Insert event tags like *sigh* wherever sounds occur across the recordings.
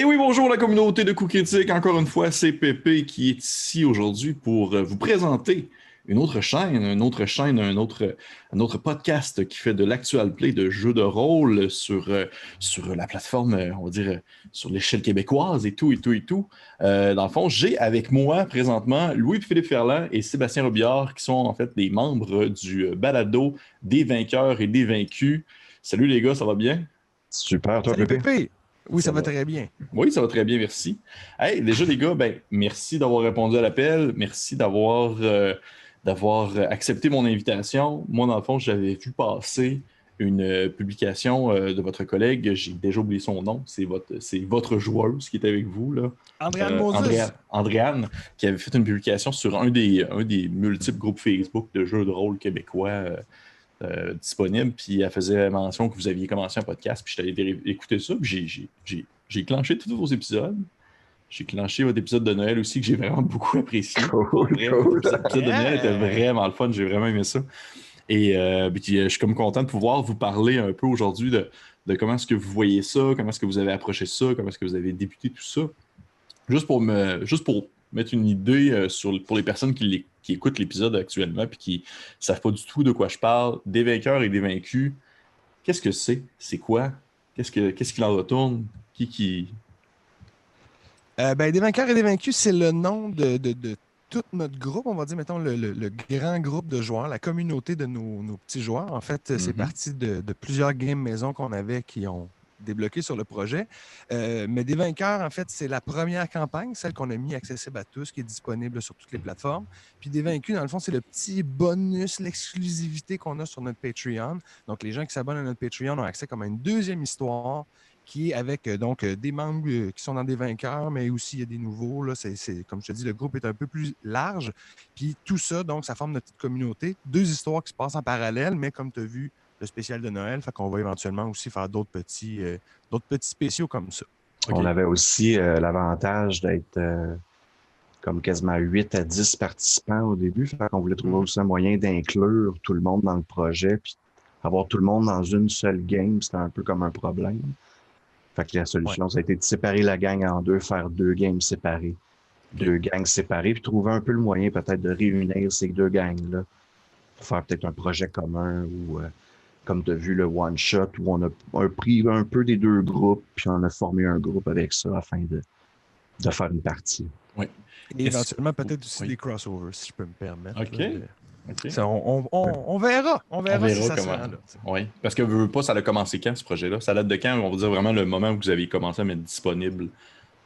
Et oui, bonjour la communauté de coups critiques. Encore une fois, c'est Pépé qui est ici aujourd'hui pour euh, vous présenter une autre chaîne, une autre chaîne, un autre, un autre podcast qui fait de l'actual play de jeux de rôle sur, euh, sur la plateforme, euh, on va dire, sur l'échelle québécoise et tout, et tout, et tout. dans le fond, j'ai avec moi présentement Louis-Philippe Ferland et Sébastien Robillard, qui sont en fait des membres du balado des vainqueurs et des vaincus. Salut les gars, ça va bien? Super, toi, Salut, Pépé. Oui, ça, va, très bien. Oui, ça va très bien, merci. Hey, déjà, les gars, ben, merci d'avoir répondu à l'appel. Merci d'avoir euh, d'avoir accepté mon invitation. Moi, dans le fond, j'avais vu passer une euh, publication euh, de votre collègue. J'ai déjà oublié son nom. C'est votre, c'est votre joueuse qui est avec vous. Là. Andréane Andréane, qui avait fait une publication sur un des, un des multiples groupes Facebook de jeux de rôle québécois. Euh, disponible, puis elle faisait mention que vous aviez commencé un podcast, puis je allé écouter ça, puis j'ai clenché tous vos épisodes. J'ai clenché votre épisode de Noël aussi, que j'ai vraiment beaucoup apprécié. L'épisode de Noël était vraiment le fun, j'ai vraiment aimé ça. Et euh, puis, euh, je suis comme content de pouvoir vous parler un peu aujourd'hui de, de, comment est-ce que vous voyez ça, comment est-ce que vous avez approché ça, comment est-ce que vous avez débuté tout ça. Juste pour me, juste pour mettre une idée sur, pour les personnes qui, écoutent l'épisode actuellement et qui ne savent pas du tout de quoi je parle. Des vainqueurs et des vaincus, qu'est-ce que c'est? C'est quoi? Qu'est-ce qu'il ce en retourne? Qui qui? Euh, ben, des vainqueurs et des vaincus, c'est le nom de, tout notre groupe, on va dire, mettons, le, grand groupe de joueurs, la communauté de nos, petits joueurs. En fait, c'est mm-hmm. parti de, de, plusieurs games maison qu'on avait qui ont débloqué sur le projet. Euh, mais des vainqueurs, en fait, c'est la première campagne, celle qu'on a mis accessible à tous, qui est disponible sur toutes les plateformes. Puis des vaincus, dans le fond, c'est le petit bonus, l'exclusivité qu'on a sur notre Patreon. Donc, les gens qui s'abonnent à notre Patreon ont accès comme à une deuxième histoire qui est avec euh, donc euh, des membres qui sont dans des vainqueurs, mais aussi il y a des nouveaux. Là, comme je te dis, le groupe est un peu plus large. Puis tout ça, donc, ça forme notre petite communauté. Deux histoires qui se passent en parallèle, mais comme tu as vu, le spécial de Noël. Fait qu'on va éventuellement aussi faire d'autres petits, euh, d'autres petits spéciaux comme ça. On avait aussi euh, l'avantage d'être euh, comme quasiment 8 à 10 participants au début. Fait qu'on voulait trouver aussi un moyen d'inclure tout le monde dans le projet. Puis avoir tout le monde dans une seule game, c'était un peu comme un problème. Fait que la solution, ça a été de séparer la gang en deux, faire deux games séparées. Deux gangs séparées, puis trouver un peu le moyen peut-être de réunir ces deux gangs-là pour faire peut-être un projet commun ou comme tu as vu le one-shot, où on a, pris un peu des deux groupes, puis on a formé un groupe avec ça afin de, de faire une partie. Oui. Et éventuellement, peut-être aussi des crossovers, si je peux me permettre. OK. on, verra. On verra, si ça comment... Oui. Parce que veux pas, ça a commencé quand ce projet-là? Ça date de quand? On va dire vraiment le moment où vous avez commencé à mettre disponible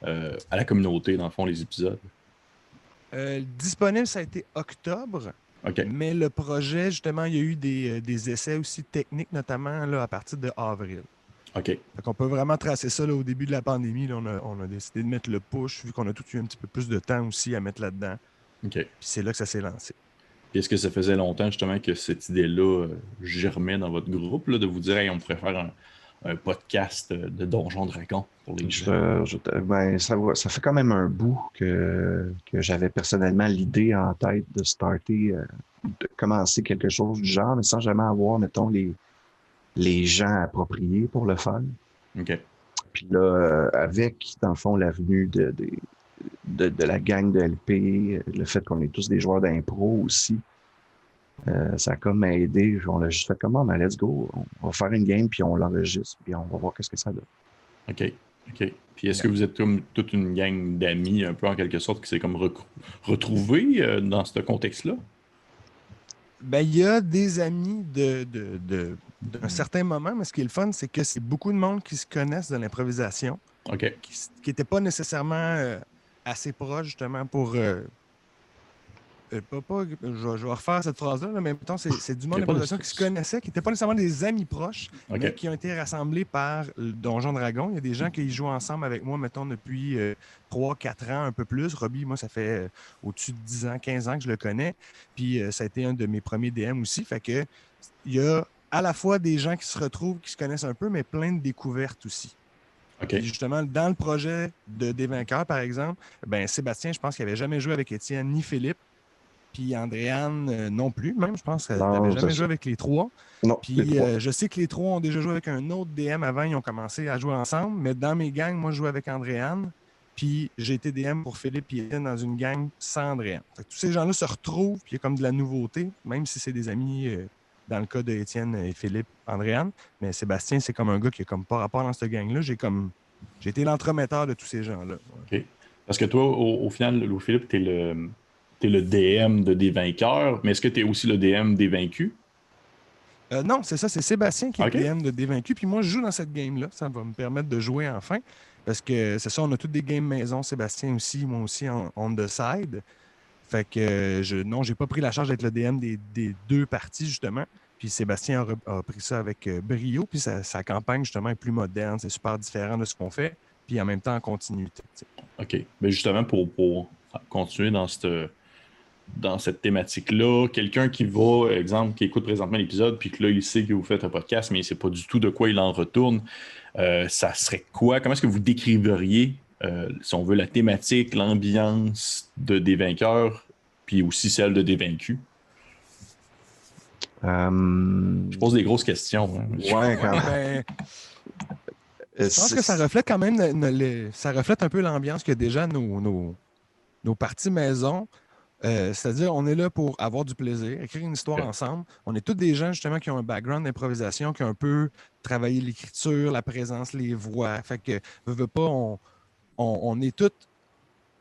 euh, à la communauté, dans le fond, les épisodes. Euh, disponible, ça a été octobre. Mais le projet, justement, il y a eu des, euh, essais aussi techniques, notamment là, à partir de avril. OK. on peut vraiment tracer ça au début de la pandémie. on, a, décidé de mettre le push, vu qu'on a tout eu un petit peu plus de temps aussi à mettre là-dedans. OK. Puis c'est là que ça s'est lancé. Est-ce que ça faisait longtemps justement que cette idée-là euh, germait dans votre groupe, de vous dire on pourrait faire un, un podcast de Donjon Dragon pour les gens? Ben, ça, ça, fait quand même un bout que, que j'avais personnellement l'idée en tête de starter, euh, de commencer quelque chose du genre, mais sans jamais avoir, mettons, les, les gens appropriés pour le faire. OK. Puis là, euh, avec, dans le fond, l'avenue de, de, de, la gang de LP, le fait qu'on est tous des joueurs d'impro aussi, euh, ça a comme aidé. On l'a juste fait comment? Ben, let's go. On va faire une game, puis on l'enregistre, puis on va voir qu'est-ce que ça donne. OK. OK. Puis est-ce que vous êtes comme toute une gang d'amis, un peu en quelque sorte, qui s'est comme retrouvée euh, dans ce contexte-là? Ben, il y a des amis de, de, d'un certain moment, mais ce qui est le fun, c'est que c'est beaucoup de monde qui se connaissent de l'improvisation. OK. Qui n'étaient pas nécessairement euh, assez proches, justement, pour, euh, je, vais refaire cette phrase-là, mais mettons, c'est du monde d'improvisation qui se connaissait, qui n'étaient pas nécessairement des amis proches, mais qui ont été rassemblés par Donjon Dragon. Il y a des gens qui jouent ensemble avec moi, mettons, depuis 3-4 euh, ans, un peu plus. Robbie, moi, ça fait euh, au-dessus de 10 ans, 15 ans que je le connais. Puis ça a été un de mes premiers DM aussi. Fait que il y a à la fois des gens qui se retrouvent, qui se connaissent un peu, mais plein de découvertes aussi. Justement, dans le projet de Des Vainqueurs, par exemple, ben, Sébastien, je pense qu'il n'avait jamais joué avec Étienne ni Philippe. Puis Andréane euh, non plus, même, je pense qu'elle n'avait jamais joué avec les trois. Non, Puis les trois. euh, je sais que les trois ont déjà joué avec un autre DM avant, ils ont commencé à jouer ensemble. Mais dans mes gangs, moi, je jouais avec Andréane. Puis j'ai été DM pour Philippe et Étienne dans une gang sans Andréane. Tous ces gens-là se retrouvent, puis il y a comme de la nouveauté, même si c'est des amis, euh, dans le cas de Étienne et Philippe, Andréane. Mais Sébastien, c'est comme un gars qui a comme pas rapport dans cette gang-là. J'ai comme. J'ai été l'entremetteur de tous ces gens-là. Parce que toi, au, au final, Louis-Philippe, tu es le, le DM de des vainqueurs, mais est-ce que tu es aussi le DM des vaincus? Euh, non, c'est ça, c'est Sébastien qui est Ok. DM de Dévaincu. Puis moi, je joue dans cette game-là. Ça va me permettre de jouer enfin. Parce que c'est ça, on a toutes des games maison. Sébastien aussi, moi aussi, en on the side. Fait que euh, je, non, j'ai pas pris la charge d'être le DM des, des deux parties, justement. Puis Sébastien a, pris ça avec euh, brio. Puis sa, sa campagne, justement, est plus moderne. C'est super différent de ce qu'on fait. Puis en même temps, en continuité. OK. Mais justement, pour, pour continuer dans cette, dans cette thématique-là, quelqu'un qui va, exemple, qui écoute présentement l'épisode, puis que là, il sait que vous faites un podcast, mais il ne sait pas du tout de quoi il en retourne, euh, ça serait quoi? Comment est-ce que vous décriveriez, euh, si on veut, la thématique, l'ambiance de des vainqueurs, puis aussi celle de des vaincus? Euh, Je pose des grosses questions. hein. ouais, quand Ben, Euh, Je pense que ça reflète quand même, le- le- le- ça reflète un peu l'ambiance que déjà nos, nos, nos parties maison. Euh, C'est-à-dire, on est là pour avoir du plaisir, écrire une histoire ensemble. On est tous des gens, justement, qui ont un background d'improvisation, qui ont un peu travaillé l'écriture, la présence, les voix. Fait que, veux, veux pas, on, on, on est tous.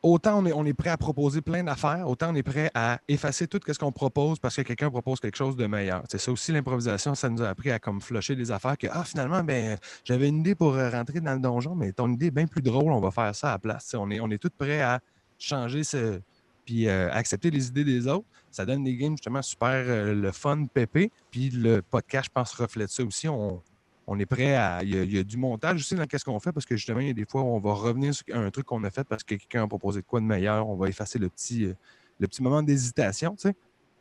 Autant on est, on est prêt à proposer plein d'affaires, autant on est prêt à effacer tout ce qu'on propose parce que quelqu'un propose quelque chose de meilleur. C'est ça aussi l'improvisation, ça nous a appris à comme flusher des affaires que ah finalement ben j'avais une idée pour euh, rentrer dans le donjon, mais ton idée est bien plus drôle, on va faire ça à la place. On est, on est tous prêts à changer ce. Puis euh, accepter les idées des autres. Ça donne des games justement super euh, le fun, pépé. Puis le podcast, je pense, reflète ça aussi. On, on est prêt à. Il y, a, il y a du montage aussi dans ce qu'on fait parce que justement, il y a des fois où on va revenir sur un truc qu'on a fait parce que quelqu'un a proposé de quoi de meilleur. On va effacer le petit, euh, le petit moment d'hésitation, tu sais.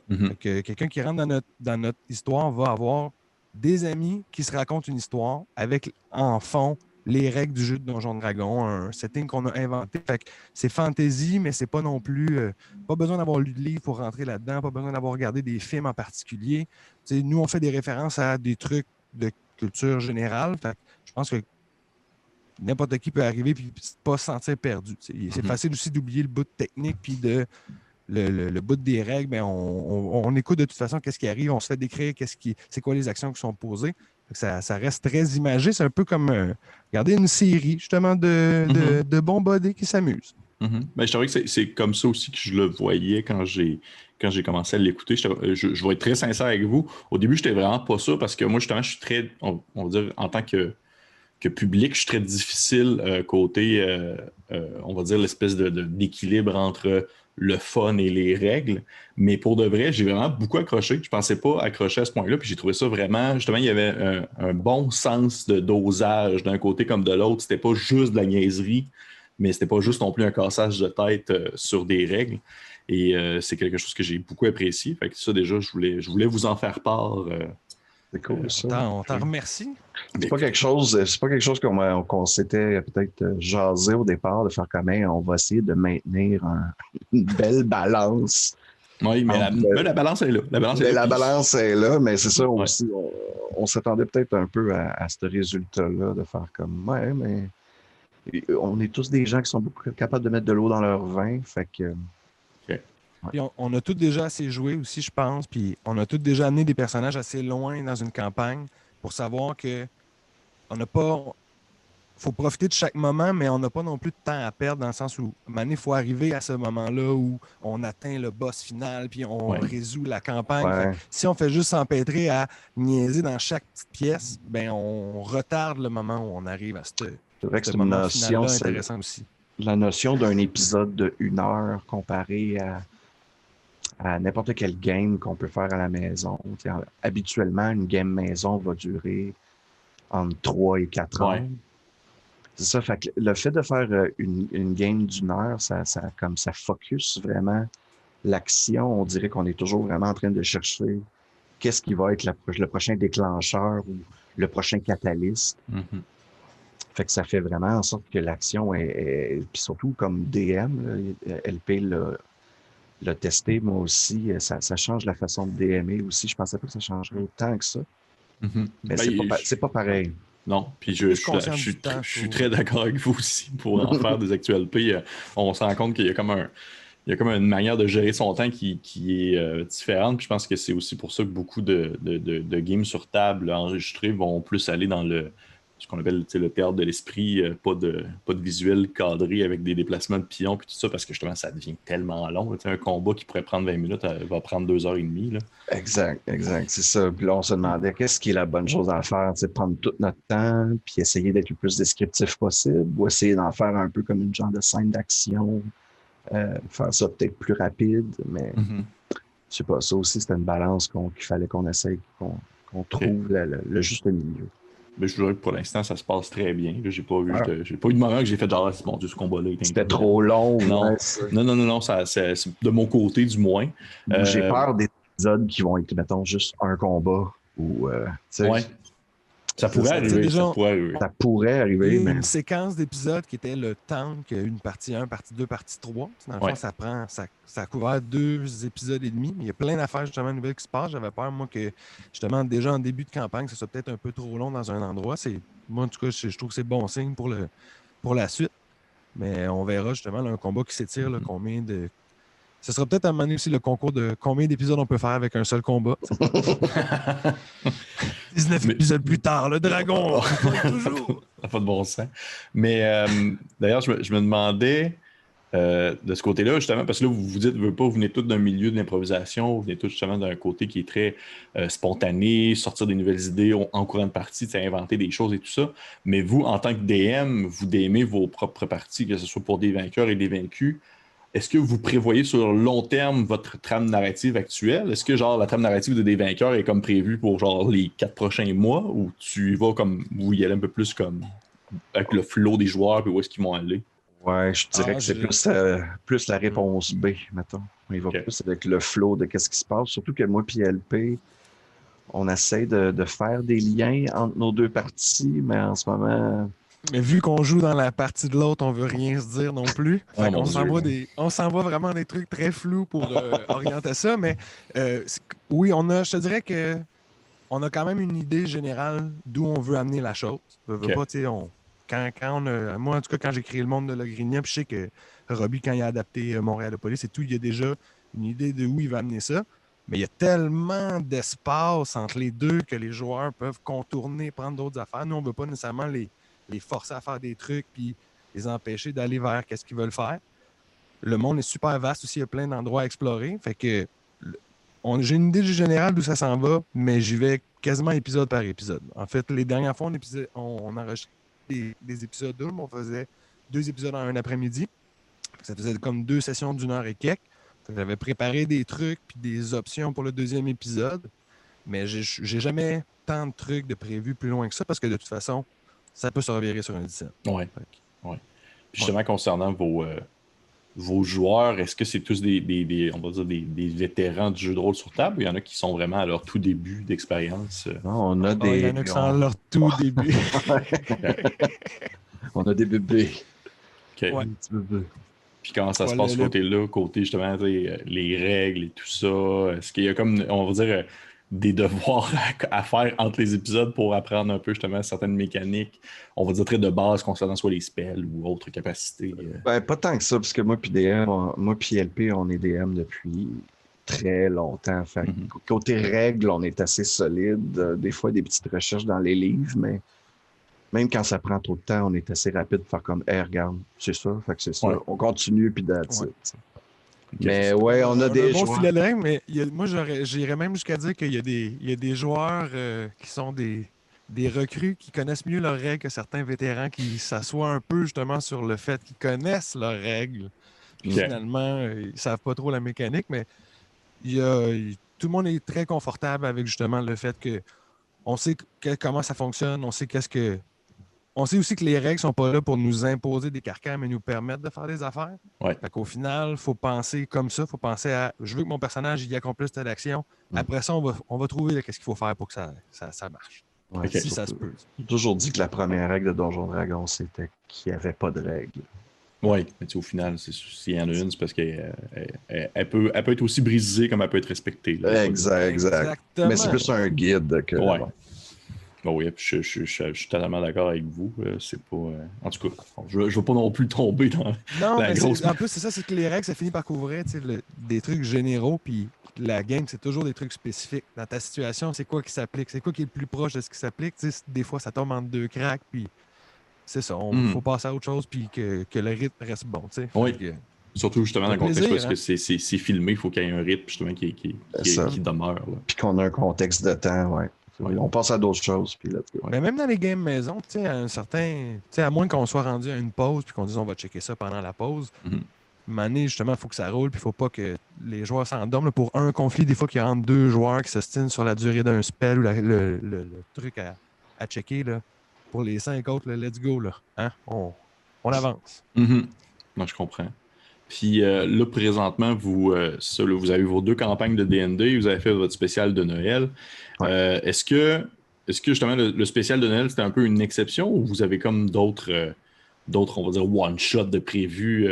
Mhm. Que quelqu'un qui rentre dans notre, dans notre histoire va avoir des amis qui se racontent une histoire avec en fond les règles du jeu de Donjon Dragon, un setting qu'on a inventé. Fait que c'est fantasy, mais c'est pas non plus. euh, pas besoin d'avoir lu de livre pour rentrer là-dedans, pas besoin d'avoir regardé des films en particulier. Nous, on fait des références à des trucs de culture générale. Fait que je pense que n'importe qui peut arriver et pas se sentir perdu. C'est Mhm. facile aussi d'oublier le bout technique puis de le, le- le bout des règles, ben, on, on- on écoute de toute façon qu'est-ce qui arrive, on se fait décrire qu'est-ce qui, c'est quoi les actions qui sont posées. Ça, ça reste très imagé. C'est un peu comme euh, regarder une série justement de, de, de bons bodés qui s'amusent. Mhm. Ben, je trouvais que c'est- comme ça aussi que je le voyais quand j'ai quand j'ai commencé à l'écouter. Euh, Je, je vais être très sincère avec vous. Au début, je n'étais vraiment pas ça parce que moi, justement, je suis très, on, on va dire, en tant que, que public, je suis très difficile euh, côté, euh, euh, on va dire, l'espèce de- de- d'équilibre entre le fun et les règles. Mais pour de vrai, j'ai vraiment beaucoup accroché. Je pensais pas accrocher à ce point-là. Puis j'ai trouvé ça vraiment, justement, il y avait un, bon sens de dosage d'un côté comme de l'autre. C'était pas juste de la niaiserie mais c'était pas juste non plus un cassage de tête euh, sur des règles. Et euh, c'est quelque chose que j'ai beaucoup apprécié. Ça, déjà, je voulais, je voulais vous en faire part. euh, C'est cool, ça. T'en- On t'en remercie. C'est pas quelque chose, c'est pas quelque chose qu'on s'était peut-être euh, jasé au départ de faire comme on va essayer de maintenir un- *laughs* une belle balance. Oui, mais la, Entre- mais la balance est là. La balance est là. la Puis- balance est là, mais c'est ça Ouais. aussi. On, on s'attendait peut-être un peu à, à ce résultat-là, de faire comme Ouais, mais on est tous des gens qui sont beaucoup capables de mettre de l'eau dans leur vin. Fait que Puis on, on a tous déjà assez joué aussi, je pense. Puis on a tous déjà amené des personnages assez loin dans une campagne pour savoir que on n'a pas. faut profiter de chaque moment, mais on n'a pas non plus de temps à perdre dans le sens où, il faut arriver à ce moment-là où on atteint le boss final, puis on Ouais. résout la campagne. Ouais. Fait que si on fait juste s'empêtrer à niaiser dans chaque petite pièce, ben on retarde le moment où on arrive à ce, c'est vrai que ce c'est une notion, c'est aussi. la notion d'un épisode de une heure comparé à, à n'importe quel game qu'on peut faire à la maison. Habituellement, une game maison va durer entre 3 et 4 heures. C'est ça. Fait que le fait de faire euh, une, une game d'une heure, ça, ça, comme ça focus vraiment l'action. On dirait qu'on est toujours vraiment en train de chercher qu'est-ce qui va être la le prochain déclencheur ou le prochain catalyste. Mhm. Fait que ça fait vraiment en sorte que l'action est, est- Puis surtout comme DM, là, LP l'a le tester, moi aussi. Euh, ça, ça change la façon de DMer aussi. Je pensais pas que ça changerait autant que ça. Mhm. Mais Ben, c'est pas, pas pareil. Non, puis je, je, suis- je très d'accord avec vous aussi pour en faire des actualités. euh, On se rend compte qu'il y a comme un. Il y a comme une manière de gérer son temps qui, qui est euh, différente. Puis je pense que c'est aussi pour ça que beaucoup de, de, de- de games sur table enregistrés vont plus aller dans le ce qu'on appelle le théâtre de l'esprit, euh, pas, de, pas de visuel cadré avec des déplacements de pions puis tout ça, parce que justement ça devient tellement long. Un combat qui pourrait prendre 20 minutes euh, va prendre deux heures et demie. Là. Exact, exact. C'est ça. Puis là, on se demandait qu'est-ce qui est la bonne chose à faire, c'est prendre tout notre temps, puis essayer d'être le plus descriptif possible, ou essayer d'en faire un peu comme une genre de scène d'action, euh, faire ça peut-être plus rapide, mais je sais pas, ça aussi, c'était une balance qu'il fallait qu'on essaye, qu'on trouve le, le- le juste milieu. Mais je dirais que pour l'instant, ça se passe très bien. J'ai pas, eu, Ah. j'ai pas eu de moment que j'ai fait genre, mon Dieu, ce combat-là. C'était trop long. Non. ouais. Non, non, non, non, ça, c'est- de mon côté du moins. Euh, J'ai peur des épisodes qui vont être, mettons, juste un combat, ou, euh, Ouais. Ça Ça, pourrait ça, arriver. déjà- Ça pourrait arriver. ça pourrait mais une séquence d'épisodes qui était le tank, une partie 1, partie 2, partie 3. Dans le Ouais. fond, ça prend, ça, ça a couvert deux épisodes et demi. Mais il y a plein d'affaires justement nouvelles qui se passent. J'avais peur, moi, que justement, déjà en début de campagne, ce soit peut-être un peu trop long dans un endroit. C'est, moi, en tout cas, je, je trouve que c'est bon signe pour, le, pour la suite. Mais on verra justement là, un combat qui s'étire, Mhm. combien de. Ce sera peut-être à donné aussi le concours de combien d'épisodes on peut faire avec un seul combat. *laughs* 19 Mais- épisodes plus tard, le dragon, toujours. Ça n'a pas de bon sens. Mais euh, d'ailleurs, je, me- je me demandais euh, de ce côté-là, justement, parce que là, vous vous dites, vous, pas, vous venez tous d'un milieu de l'improvisation, vous venez tous justement d'un côté qui est très euh, spontané, sortir des nouvelles idées en en courant de partie, inventer des choses et tout ça. Mais vous, en tant que DM, vous DMez vos propres parties, que ce soit pour des vainqueurs et des vaincus. Est-ce que vous prévoyez sur le long terme votre trame narrative actuelle? Est-ce que genre la trame narrative de des vainqueurs est comme prévue pour genre les quatre prochains mois ou tu y vas comme vous y allez un peu plus comme avec le flow des joueurs puis où est-ce qu'ils vont aller? Ouais, je dirais Ah, que c'est plus, euh, plus la réponse B, mettons. On y va plus avec le flow de qu'est-ce qui se passe. Surtout que moi et LP, on essaie de, de faire des liens entre nos deux parties, mais en ce moment, Mais vu qu'on joue dans la partie de l'autre, on veut rien se dire non plus. *laughs* Fait Dieu. s'envoie des, on s'envoie vraiment des trucs très flous pour euh, *laughs* orienter ça. Mais euh, oui, on a, je te dirais que on a quand même une idée générale d'où on veut amener la chose. Veux, veux pas, on- quand, quand on a- moi, en tout cas, quand j'ai créé le monde de Logrinia, puis je sais que Robbie, quand il a adapté euh, Montréal de police et tout, il y a déjà une idée de où il va amener ça. Mais il y a tellement d'espace entre les deux que les joueurs peuvent contourner, prendre d'autres affaires. Nous, on ne veut pas nécessairement les, les forcer à faire des trucs puis les empêcher d'aller vers qu'est-ce qu'ils veulent faire. Le monde est super vaste aussi, il y a plein d'endroits à explorer. Fait que j'ai une idée générale d'où ça s'en va, mais j'y vais quasiment épisode par épisode. En fait, les dernières fois, on, épisode- on, enregistrait des, des épisodes doubles, on faisait deux épisodes en un après-midi. Ça faisait comme deux sessions d'une heure et quelques. J'avais préparé des trucs puis des options pour le deuxième épisode, mais j'ai jamais tant de trucs de prévus plus loin que ça parce que de toute façon, ça peut se revirer sur un dizaine. Ouais. Fait que- Puis justement, concernant vos, euh, vos joueurs, est-ce que c'est tous des, des- des- on va dire des, des vétérans du jeu de rôle sur table ou il y en a qui sont vraiment à leur tout début d'expérience? euh? non, on a Ah, Il des. y en a qui sont on- à leur *laughs* tout début. *laughs* on a des bébés. Ok. Ouais. Des petits bébés. Puis comment ça se Ouais, passe le- côté-là, côté justement tu sais, euh, les règles et tout ça? Est-ce qu'il y a comme, on va dire, euh, des devoirs *laughs* à, à faire entre les épisodes pour apprendre un peu justement certaines mécaniques, on va dire très de base concernant soit les spells ou autres capacités? euh? Ben, pas tant que ça, parce que moi puis DM, on- moi puis LP, on est DM depuis très longtemps. Fait Mhm. Côté règles, on est assez solide. Euh, Des fois, des petites recherches dans les livres, mais même quand ça prend trop de temps, on est assez rapide pour faire comme, hey, regarde, c'est ça, fait que c'est ça. Ouais. On continue, puis that's Ouais. it, Mais ouais, on a des un bon joueurs- filet mais il y a- moi, j'irais même jusqu'à dire qu'il y a des, il y a des joueurs euh, qui sont des, des recrues qui connaissent mieux leurs règles que certains vétérans qui s'assoient un peu justement sur le fait qu'ils connaissent leurs règles. Puis finalement, euh, ils savent pas trop la mécanique, mais il y a, il- tout le monde est très confortable avec justement le fait que on sait que- comment ça fonctionne, on sait qu'est-ce que. On sait aussi que les règles sont pas là pour nous imposer des carcans, mais nous permettre de faire des affaires. Ouais. Fait qu'au final, il faut penser comme ça. Il faut penser à je veux que mon personnage y accomplisse telle action. Mm. Après ça, on va, on va trouver qu'est-ce qu'il faut faire pour que ça, ça, ça marche. Ouais. Si ça se peut. J'ai toujours dit que la première règle de Donjon Dragon, c'était qu'il n'y avait pas de règle. Oui, mais au final, s'il y en a une, c'est parce qu'elle elle, peut, elle peut être aussi brisée comme elle peut être respectée. exact, exact. Mais c'est plus un guide que. Ouais. Bon, oui, je, je, je, suis totalement d'accord avec vous. Euh, c'est pas. Euh, en tout cas, je ne veux pas non plus tomber dans non, la grosse. En plus, c'est ça, c'est que les règles, ça finit par couvrir des trucs généraux, puis la game, c'est toujours des trucs spécifiques. Dans ta situation, c'est quoi qui s'applique? C'est quoi qui est le plus proche de ce qui s'applique? Des fois, ça tombe entre deux cracks, puis c'est ça. Il hmm. faut passer à autre chose, puis que, que le rythme reste bon. Oui. Surtout justement dans le contexte parce que hein? c'est filmé, il faut qu'il y ait un rythme justement qui, qui, qui, demeure. Puis qu'on a un contexte de temps, ouais. On passe à d'autres choses. Puis Mais même dans les games maison, à un certain. À moins qu'on soit rendu à une pause puis qu'on dise on va checker ça pendant la pause. Mm justement, il faut que ça roule, puis il faut pas que les joueurs s'endorment. Pour un conflit, des fois qu'il y a entre deux joueurs qui s'ostinent sur la durée d'un spell ou le, truc à, checker. Là. Pour les cinq autres, let's go. Là. Hein? On, avance. Mm je comprends. Puis euh, là, présentement, vous, euh, vous avez vos deux campagnes de DND, vous avez fait votre spécial de Noël. Euh, est-ce que, est que justement le, spécial de Noël, c'était un peu une exception ou vous avez comme d'autres, d'autres on va dire, one-shot de prévu?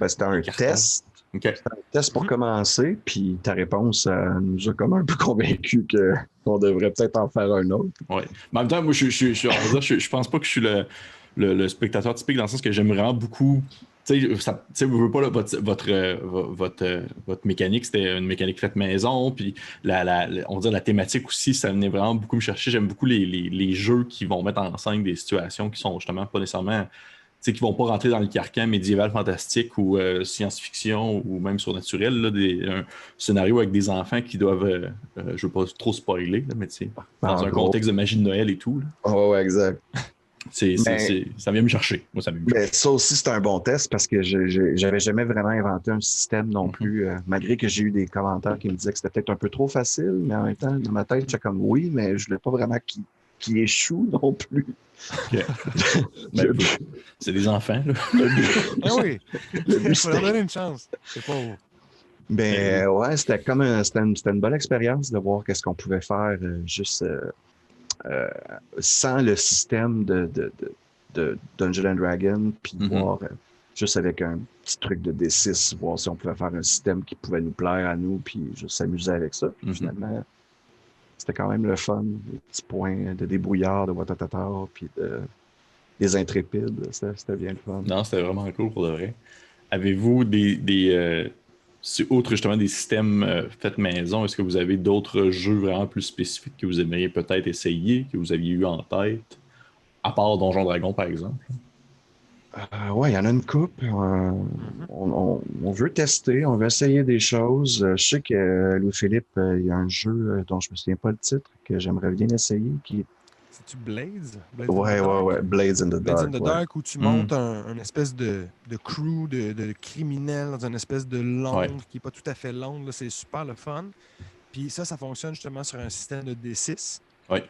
Ben, c'était un test. C'était un test pour commencer, puis ta réponse nous a comme un peu *laughs* convaincu qu'on devrait peut-être en faire un autre. Oui. Mais en même temps, moi, je, je, je, je pense pas que je suis le, le, spectateur typique dans le sens que j'aime vraiment beaucoup tu sais, vous veux pas votre, votre, euh, votre, euh, votre, mécanique, c'était une mécanique faite maison, puis la, la, on la thématique aussi, ça venait vraiment beaucoup me chercher. J'aime beaucoup les, les, les, jeux qui vont mettre en scène des situations qui sont justement pas nécessairement, tu sais, qui vont pas rentrer dans le carcan médiéval fantastique ou euh, science-fiction ou même surnaturel, là, des, un scénario avec des enfants qui doivent, je veux pas trop spoiler, là, mais tu sais, dans un contexte de magie de Noël et tout. Oh, ouais, exact. C'est, ça vient me chercher. Moi, ça, ça aussi, c'est un bon test parce que je n'avais jamais vraiment inventé un système non mm-hmm. plus, euh, malgré que j'ai eu des commentaires qui me disaient que c'était peut-être un peu trop facile, mais en même temps, dans ma tête, j'étais comme oui, mais je ne voulais pas vraiment qu'il échoue *laughs* non plus. *laughs* Ben, c'est des enfants, là. *laughs* ah oui, il faut leur donner une chance. C'est pas... Ben ouais, c'était comme c'était une, bonne expérience de voir qu'est-ce qu'on pouvait faire euh, juste euh, euh, sans le système de, de, de, Dungeon and Dragon, puis mhm. voir euh, juste avec un petit truc de D6, voir si on pouvait faire un système qui pouvait nous plaire à nous, puis juste s'amuser avec ça. Mhm. Finalement, c'était quand même le fun, les petits points de débrouillard, de Watatatar, puis de, des intrépides. C'était bien le fun. Non, c'était vraiment cool pour de vrai. Avez-vous des, des, euh, c'est autre justement des systèmes euh, faits maison, est-ce que vous avez d'autres jeux vraiment plus spécifiques que vous aimeriez peut-être essayer, que vous aviez eu en tête, à part Donjon Dragon par exemple? Euh, oui, il y en a une coupe. Euh, mm-hmm. on, veut tester, on veut essayer des choses. je sais que Louis-Philippe, il y a un jeu dont je ne me souviens pas le titre que j'aimerais bien essayer qui est tu Blades? Blades ouais, ouais, ouais. Blades in the Dark. Blades in the Dark, où tu montes mm. un, espèce de, de crew de, de, criminels dans une espèce de Londres qui n'est pas tout à fait Londres. C'est super le fun. Puis ça, ça fonctionne justement sur un système de D6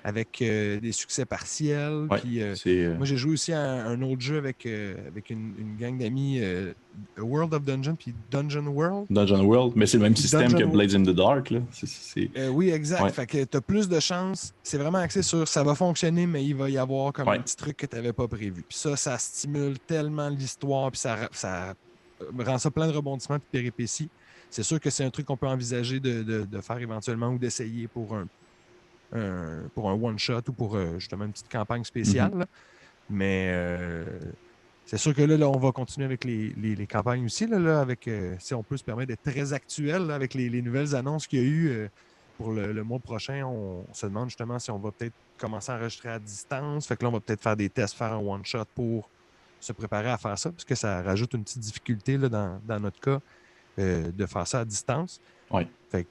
avec euh, des succès partiels. puis, euh, euh, Moi, j'ai joué aussi à un, autre jeu avec, avec une, gang d'amis, World of Dungeon, puis Dungeon World. Dungeon World, mais c'est le même système que Blades in the Dark. Là. oui, exact. Fait que tu as plus de chances. C'est vraiment axé sur ça va fonctionner, mais il va y avoir comme un petit truc que tu n'avais pas prévu. Puis ça, ça stimule tellement l'histoire, puis ça, ça rend ça plein de rebondissements et de péripéties. C'est sûr que c'est un truc qu'on peut envisager de, de faire éventuellement ou d'essayer pour un pour un one-shot ou pour euh, justement une petite campagne spéciale. Mhm. Mais euh, c'est sûr que là, on va continuer avec les, campagnes aussi. Là, avec, euh, si on peut se permettre d'être très actuel avec les, nouvelles annonces qu'il y a eu pour le, mois prochain, on, se demande justement si on va peut-être commencer à enregistrer à distance. Fait que là, on va peut-être faire des tests, faire un one-shot pour se préparer à faire ça, parce que ça rajoute une petite difficulté là, dans, notre cas de faire ça à distance. Oui. Fait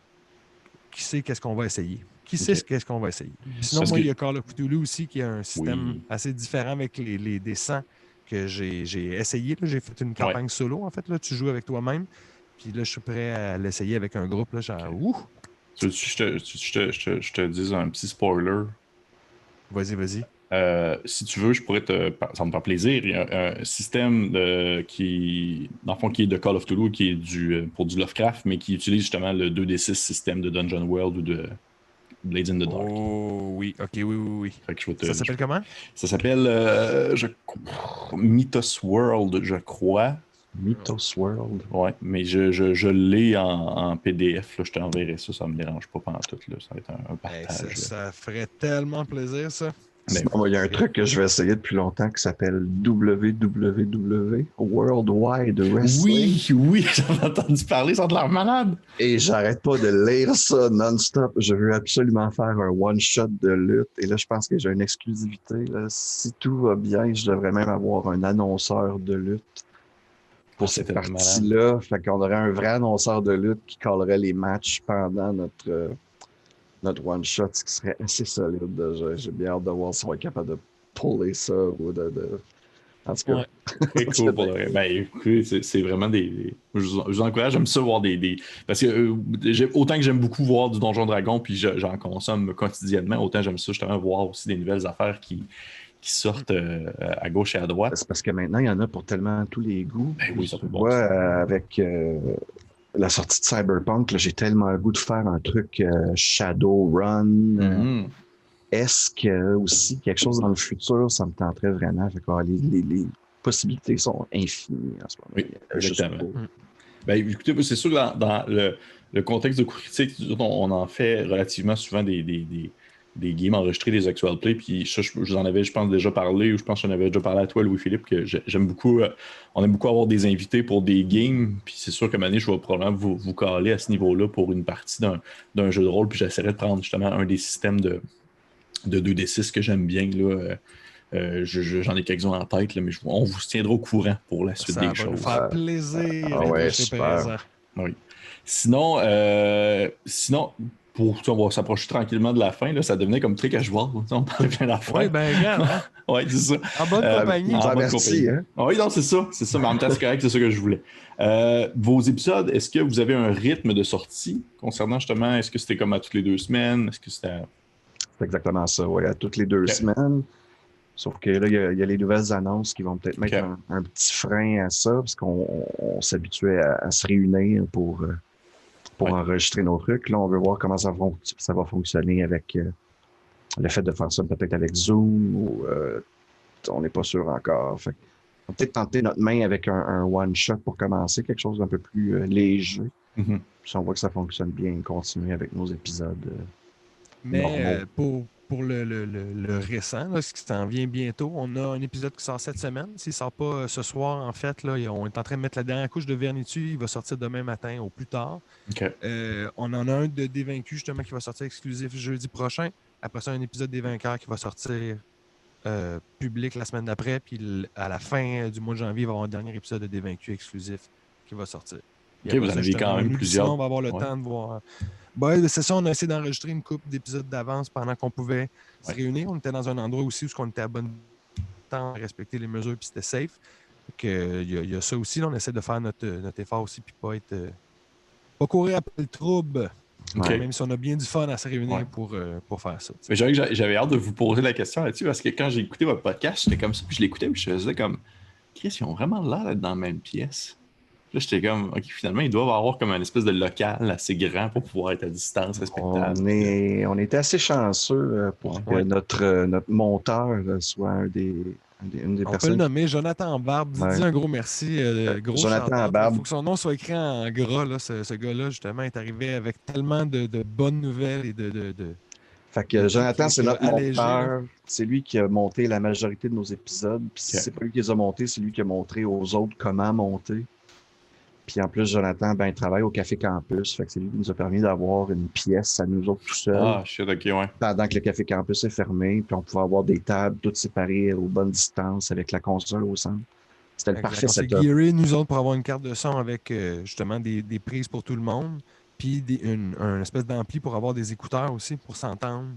qui sait qu'est-ce qu'on va essayer? Qui sait ce qu'on va essayer? Sinon, moi, il y a Call of Cthulhu aussi qui a un système assez différent avec les, les dessins que j'ai essayé. J'ai fait une campagne solo, en fait. Là, tu joues avec toi-même. Puis là, je suis prêt à l'essayer avec un groupe. Là, genre, ouh! je, te, je, te, dis un petit spoiler? Vas-y, vas-y. Euh, si tu veux, je pourrais te. Ça me fait plaisir. Il y a un système de, qui, dans le fond, qui est de Call of Cthulhu, qui est du, pour du Lovecraft, mais qui utilise justement le 2D6 système de Dungeon World ou de Blades in the Dark. Oh oui, ok, oui, oui, oui. Fait que je vais te- Ça s'appelle comment? Ça s'appelle euh, je... Mythos World, je crois. Mythos World. Ouais, mais je, je, je l'ai en, en PDF. Là, je t'enverrai ça, ça me dérange pas pendant tout. Là. Ça va être un, un Hey, partage. ça ferait tellement plaisir, ça. Mais- Sinon, il y a un truc que je vais essayer depuis longtemps qui s'appelle WWW, World Wide Wrestling. Oui, oui, *laughs* j'en ai entendu parler, ça de l'air malade. Et j'arrête pas de lire ça non-stop. Je veux absolument faire un one-shot de lutte. Et là, je pense que j'ai une exclusivité. là. Si tout va bien, je devrais même avoir un annonceur de lutte pour Ah, cette partie-là. Fait qu'on aurait un vrai annonceur de lutte qui callerait les matchs pendant notre, euh, notre one-shot, ce qui serait assez solide. déjà. J'ai bien hâte de voir si on est capable de puller ça ou de... de... En tout cas, Ouais. *laughs* Très cool pour le vrai. Ben, c'est- vraiment des. des- Je, vous, je vous encourage, j'aime ça voir des. des- Parce que euh, autant que j'aime beaucoup voir du Donjon Dragon, puis je- j'en consomme quotidiennement, autant j'aime ça justement voir aussi des nouvelles affaires qui, qui sortent euh, à gauche et à droite. C'est parce que maintenant, il y en a pour tellement tous les goûts. Ben oui, ça bon vois, avec euh, la sortie de Cyberpunk, j'ai tellement le goût de faire un truc euh, Shadowrun euh, Mhm. esque euh, aussi, quelque chose dans le futur, ça me tenterait vraiment. Fait que, ah, les, les- les possibilités sont infinies en ce moment. Oui, exactement. trop. Ben, écoutez, c'est sûr que dans, dans le, le contexte de critique, on, on en fait relativement souvent des, des, des, des games enregistrés, des actual play. Puis ça, je, je vous en avais, je pense, déjà parlé, ou je pense que j'en avais déjà parlé à toi, Louis-Philippe, que j'ai- j'aime beaucoup. euh, on aime beaucoup avoir des invités pour des games. Puis c'est sûr que année, je vais probablement vous, vous caler à ce niveau-là pour une partie d'un d'un jeu de rôle. Puis j'essaierai de prendre justement un des systèmes de, de 2D6 que j'aime bien. Là. Euh, euh, je- je- J'en ai quelques-uns en tête, là, mais je- on vous tiendra au courant pour la suite Ça des va choses. nous faire plaisir. Ah ouais, super. présent. Sinon, euh, sinon pour, on va s'approcher tranquillement de la fin. Là, ça devenait comme très casual. tu sais, On parlait plein d'affaires. Oui, ben regarde, hein? *laughs* Ouais, c'est ça. en bonne Euh, compagnie. en Ah, bonne merci, compagnie. hein? Ah Oui, non, c'est ça. C'est ça. Mais en même temps, c'est correct, c'est ça que je voulais. Euh, vos épisodes, est-ce que vous avez un rythme de sortie concernant justement, est-ce que c'était comme à toutes les deux semaines? Est-ce que c'était. C'est exactement ça, ouais, à toutes les deux semaines. Sauf que là, il y, a- il y a les nouvelles annonces qui vont peut-être mettre un, un petit frein à ça, parce qu'on on- on s'habituait à, à se réunir pour, euh, pour Ouais. enregistrer nos trucs. Là, on veut voir comment ça, fon- ça va fonctionner avec euh, le fait de faire ça peut-être avec Zoom ou euh, on n'est pas sûr encore. Fait on va peut-être tenter notre main avec un, un one-shot pour commencer, quelque chose d'un peu plus euh, léger. Mhm. Puis si on voit que ça fonctionne bien, continuer avec nos épisodes. Mais pour, pour le, le- le- le récent, là, ce qui s'en vient bientôt, on a un épisode qui sort cette semaine. S'il ne sort pas euh, ce soir, en fait, là, on est en train de mettre la dernière couche de vernis dessus. Il va sortir demain matin au plus tard. Euh, on en a un de Dévaincus, justement, qui va sortir exclusif jeudi prochain. Après ça, un épisode des vainqueurs qui va sortir euh, public la semaine d'après. Puis à la fin du mois de janvier, il va y avoir un dernier épisode de Dévaincus exclusif qui va sortir. Puis Ok, après vous en avez quand même plusieurs. On va avoir le Ouais. temps de voir. Ben, c'est ça, on a essayé d'enregistrer une couple d'épisodes d'avance pendant qu'on pouvait se réunir. On était dans un endroit aussi où on était à bon temps à respecter les mesures puis c'était safe. Euh, Il y, a- il y a ça aussi. là, on essaie de faire notre, notre effort aussi puis pas être. euh, pas courir après le trouble. Même si on a bien du fun à se réunir Ouais. pour, euh, pour faire ça. Mais j'avais- hâte de vous poser la question là-dessus parce que quand j'ai écouté votre podcast, j'étais comme ça, puis je l'écoutais, puis je faisais comme Chris, ils ont vraiment l'air d'être dans la même pièce. Là, j'étais comme, OK, finalement, ils doivent avoir comme un espèce de local assez grand pour pouvoir être à distance respectable. On, est, on était assez chanceux euh, pour que notre, euh, notre monteur euh, soit un des, un des- une des On peut le personnes. nommer Jonathan Barbe. Dis, Ouais. dis un gros merci. euh, gros Jonathan. Barbe. Il faut que son nom soit écrit en gras. Là. Ce, ce gars-là, justement, est arrivé avec tellement de, de bonnes nouvelles et de. de, de- Fait que Jonathan, c'est notre va alléger, monteur. C'est lui qui a monté la majorité de nos épisodes. Puis si c'est pas lui qui les a montés, c'est lui qui a montré aux autres comment monter. Puis en plus, Jonathan, ben, il travaille au Café Campus. Fait que c'est lui qui nous a permis d'avoir une pièce à nous autres tout seuls. Ah, shit, OK, ouais. pendant que le Café Campus est fermé, puis on pouvait avoir des tables toutes séparées aux bonnes distances avec la console au centre. C'était le parfait on s'est setup. nous autres, pour avoir une carte de son avec euh, justement des, des prises pour tout le monde. Puis des- une, un espèce d'ampli pour avoir des écouteurs aussi, pour s'entendre.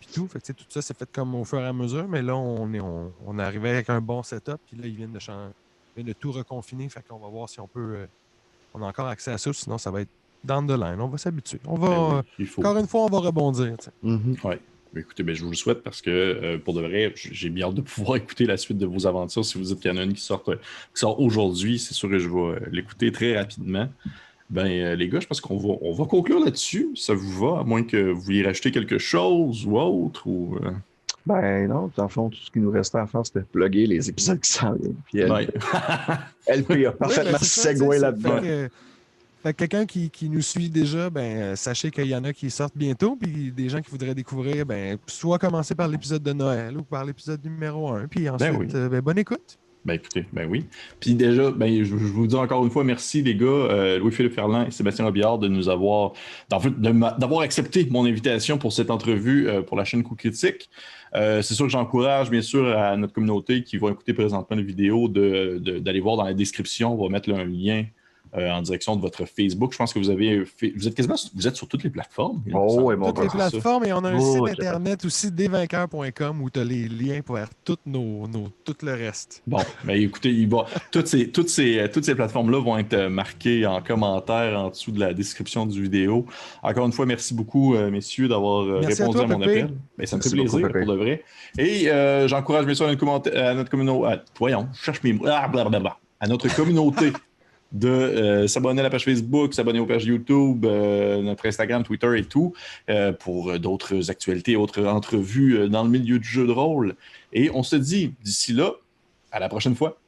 Puis tout. Fait que, tu sais, tout ça, c'est fait comme au fur et à mesure. Mais là, on est, on, on est arrivé avec un bon setup. Puis là, ils viennent de, de tout reconfiner. Fait qu'on va voir si on peut. euh, on a encore accès à ça. Sinon, ça va être down the line. On va s'habituer. On va. Ben oui, il faut. Encore une fois, on va rebondir. Ben, Écoutez, ben, je vous le souhaite parce que euh, pour de vrai, j'ai bien hâte de *laughs* pouvoir écouter la suite de vos aventures. Si vous dites qu'il y en a une qui sort, euh, qui sort aujourd'hui, c'est sûr que je vais euh, l'écouter très rapidement. Ben, euh, les gars, je pense qu'on va, on va conclure là-dessus. Ça vous va, à moins que vous vouliez rajouter quelque chose ou autre. Ou, euh, Ben non, dans le fond, tout ce qui nous restait à faire, c'était plugger les épisodes qui s'en viennent. Puis elle, ouais. *laughs* a Ouais, parfaitement ben, tu sais, segway là-dedans. fait que- fait que quelqu'un qui, qui nous suit déjà, ben, sachez qu'il y en a qui sortent bientôt, puis des gens qui voudraient découvrir, ben, soit commencer par l'épisode de Noël ou par l'épisode numéro 1, puis ensuite, oui. euh, ben, bonne écoute. Ben écoutez, ben oui. Puis déjà, ben, je, je vous dis encore une fois merci les gars, euh, Louis-Philippe Ferland et Sébastien Robillard de nous avoir, d'avoir accepté mon invitation pour cette entrevue euh, pour la chaîne Coup Critique. Euh, c'est sûr que j'encourage bien sûr à notre communauté qui va écouter présentement la vidéo de- de- d'aller voir dans la description. On va mettre un lien euh, en direction de votre Facebook. Je pense que vous avez fait, vous êtes quasiment vous êtes sur toutes les plateformes. Oh, Toutes les ça. plateformes, et on a un Oh, site internet aussi, desvainqueurs.com, où tu as les liens pour faire tout, nos, nos- tout le reste. Bon, ben écoutez, il va, toutes ces, toutes ces, toutes ces plateformes-là vont être marquées en commentaire en dessous de la description du vidéo. Encore une fois, merci beaucoup, euh, messieurs, d'avoir euh, à répondu à, mon Pépé. appel. Ben, ça me fait Merci plaisir pour de vrai. Et euh, j'encourage bien sûr à notre, communauté. voyons, je cherche mes mots. Ah, blablabla. à notre communauté. *laughs* de euh, s'abonner à la page Facebook, s'abonner aux pages YouTube, euh, notre Instagram, Twitter et tout, euh, pour d'autres actualités, autres entrevues dans le milieu du jeu de rôle. Et on se dit, d'ici là, à la prochaine fois.